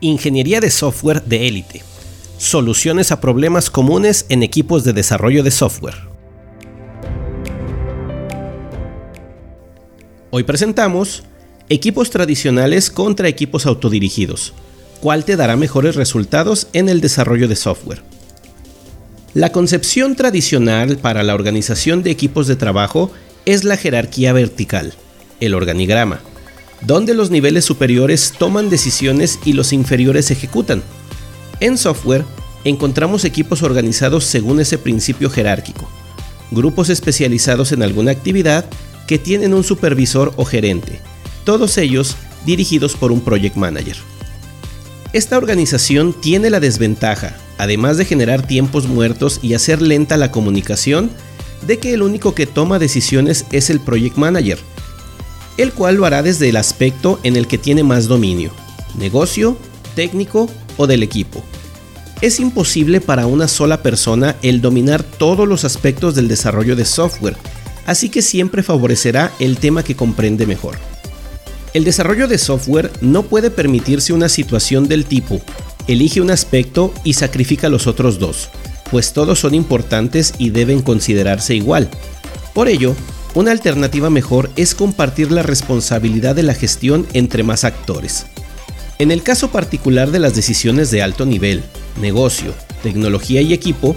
Ingeniería de software de élite. Soluciones a problemas comunes en equipos de desarrollo de software. Hoy presentamos equipos tradicionales contra equipos autodirigidos. ¿Cuál te dará mejores resultados en el desarrollo de software? La concepción tradicional para la organización de equipos de trabajo es la jerarquía vertical, el organigrama donde los niveles superiores toman decisiones y los inferiores ejecutan. En software, encontramos equipos organizados según ese principio jerárquico, grupos especializados en alguna actividad que tienen un supervisor o gerente, todos ellos dirigidos por un project manager. Esta organización tiene la desventaja, además de generar tiempos muertos y hacer lenta la comunicación, de que el único que toma decisiones es el project manager, el cual lo hará desde el aspecto en el que tiene más dominio, negocio, técnico o del equipo. Es imposible para una sola persona el dominar todos los aspectos del desarrollo de software, así que siempre favorecerá el tema que comprende mejor. El desarrollo de software no puede permitirse una situación del tipo, elige un aspecto y sacrifica los otros dos, pues todos son importantes y deben considerarse igual. Por ello, una alternativa mejor es compartir la responsabilidad de la gestión entre más actores. En el caso particular de las decisiones de alto nivel, negocio, tecnología y equipo,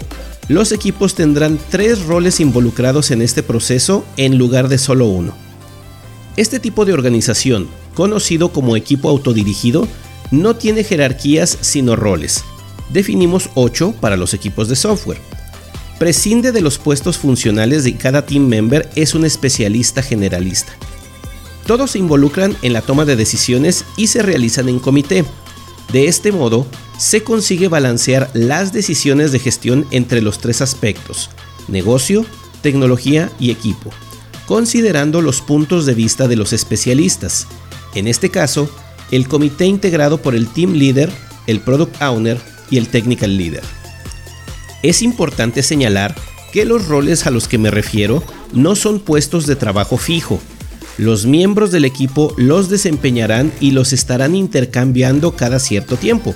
los equipos tendrán tres roles involucrados en este proceso en lugar de solo uno. Este tipo de organización, conocido como equipo autodirigido, no tiene jerarquías sino roles. Definimos 8 para los equipos de software prescinde de los puestos funcionales de cada team member es un especialista generalista. Todos se involucran en la toma de decisiones y se realizan en comité. De este modo, se consigue balancear las decisiones de gestión entre los tres aspectos, negocio, tecnología y equipo, considerando los puntos de vista de los especialistas. En este caso, el comité integrado por el team leader, el product owner y el technical leader. Es importante señalar que los roles a los que me refiero no son puestos de trabajo fijo. Los miembros del equipo los desempeñarán y los estarán intercambiando cada cierto tiempo.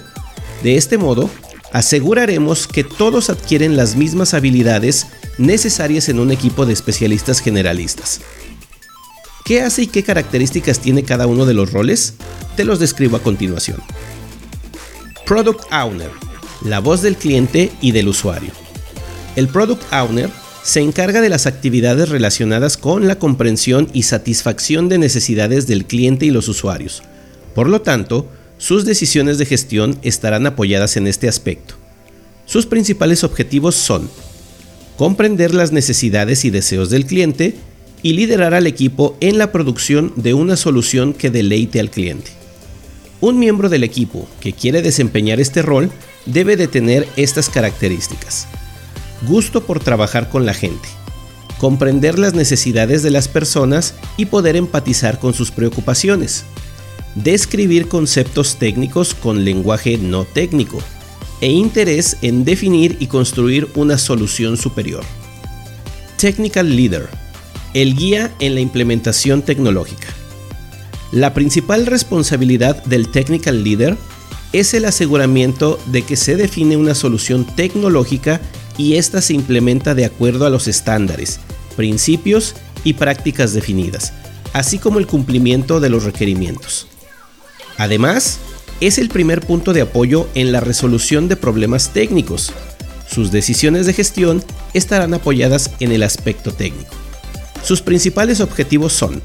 De este modo, aseguraremos que todos adquieren las mismas habilidades necesarias en un equipo de especialistas generalistas. ¿Qué hace y qué características tiene cada uno de los roles? Te los describo a continuación. Product Owner la voz del cliente y del usuario. El Product Owner se encarga de las actividades relacionadas con la comprensión y satisfacción de necesidades del cliente y los usuarios. Por lo tanto, sus decisiones de gestión estarán apoyadas en este aspecto. Sus principales objetivos son comprender las necesidades y deseos del cliente y liderar al equipo en la producción de una solución que deleite al cliente. Un miembro del equipo que quiere desempeñar este rol debe de tener estas características. Gusto por trabajar con la gente, comprender las necesidades de las personas y poder empatizar con sus preocupaciones, describir conceptos técnicos con lenguaje no técnico e interés en definir y construir una solución superior. Technical Leader, el guía en la implementación tecnológica. La principal responsabilidad del Technical Leader es el aseguramiento de que se define una solución tecnológica y ésta se implementa de acuerdo a los estándares, principios y prácticas definidas, así como el cumplimiento de los requerimientos. Además, es el primer punto de apoyo en la resolución de problemas técnicos. Sus decisiones de gestión estarán apoyadas en el aspecto técnico. Sus principales objetivos son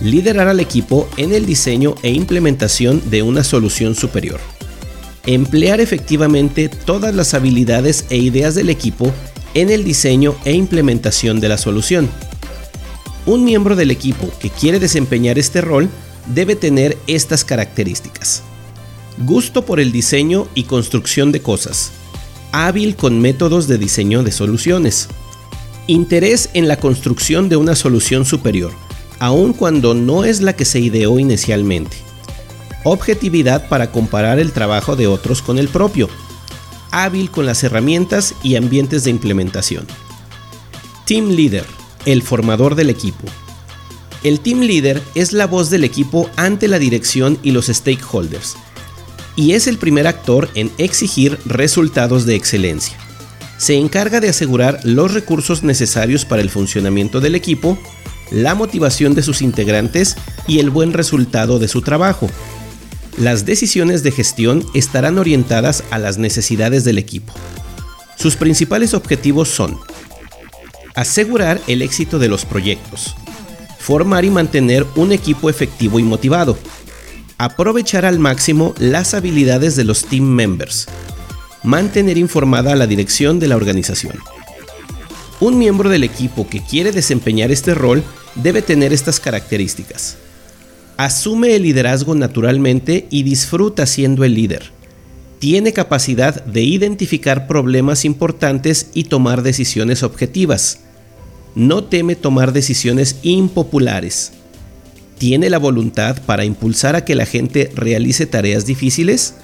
liderar al equipo en el diseño e implementación de una solución superior. Emplear efectivamente todas las habilidades e ideas del equipo en el diseño e implementación de la solución. Un miembro del equipo que quiere desempeñar este rol debe tener estas características. Gusto por el diseño y construcción de cosas. Hábil con métodos de diseño de soluciones. Interés en la construcción de una solución superior aun cuando no es la que se ideó inicialmente. Objetividad para comparar el trabajo de otros con el propio. Hábil con las herramientas y ambientes de implementación. Team Leader, el formador del equipo. El Team Leader es la voz del equipo ante la dirección y los stakeholders. y es el primer actor en exigir resultados de excelencia. Se encarga de asegurar los recursos necesarios para el funcionamiento del equipo, la motivación de sus integrantes y el buen resultado de su trabajo. Las decisiones de gestión estarán orientadas a las necesidades del equipo. Sus principales objetivos son asegurar el éxito de los proyectos, formar y mantener un equipo efectivo y motivado, aprovechar al máximo las habilidades de los team members, mantener informada a la dirección de la organización. Un miembro del equipo que quiere desempeñar este rol debe tener estas características. Asume el liderazgo naturalmente y disfruta siendo el líder. Tiene capacidad de identificar problemas importantes y tomar decisiones objetivas. No teme tomar decisiones impopulares. Tiene la voluntad para impulsar a que la gente realice tareas difíciles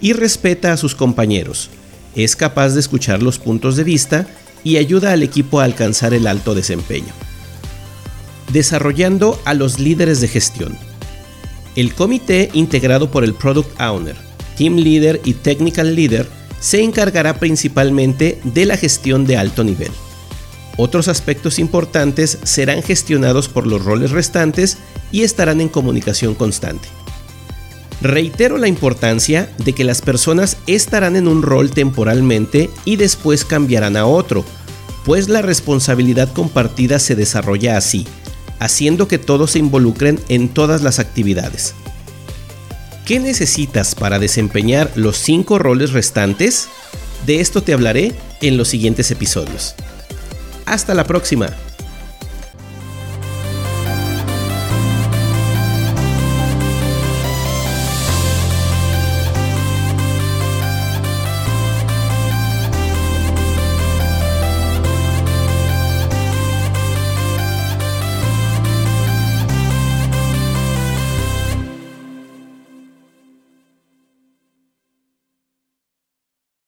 y respeta a sus compañeros. Es capaz de escuchar los puntos de vista y ayuda al equipo a alcanzar el alto desempeño. Desarrollando a los líderes de gestión. El comité integrado por el Product Owner, Team Leader y Technical Leader se encargará principalmente de la gestión de alto nivel. Otros aspectos importantes serán gestionados por los roles restantes y estarán en comunicación constante. Reitero la importancia de que las personas estarán en un rol temporalmente y después cambiarán a otro, pues la responsabilidad compartida se desarrolla así, haciendo que todos se involucren en todas las actividades. ¿Qué necesitas para desempeñar los cinco roles restantes? De esto te hablaré en los siguientes episodios. Hasta la próxima.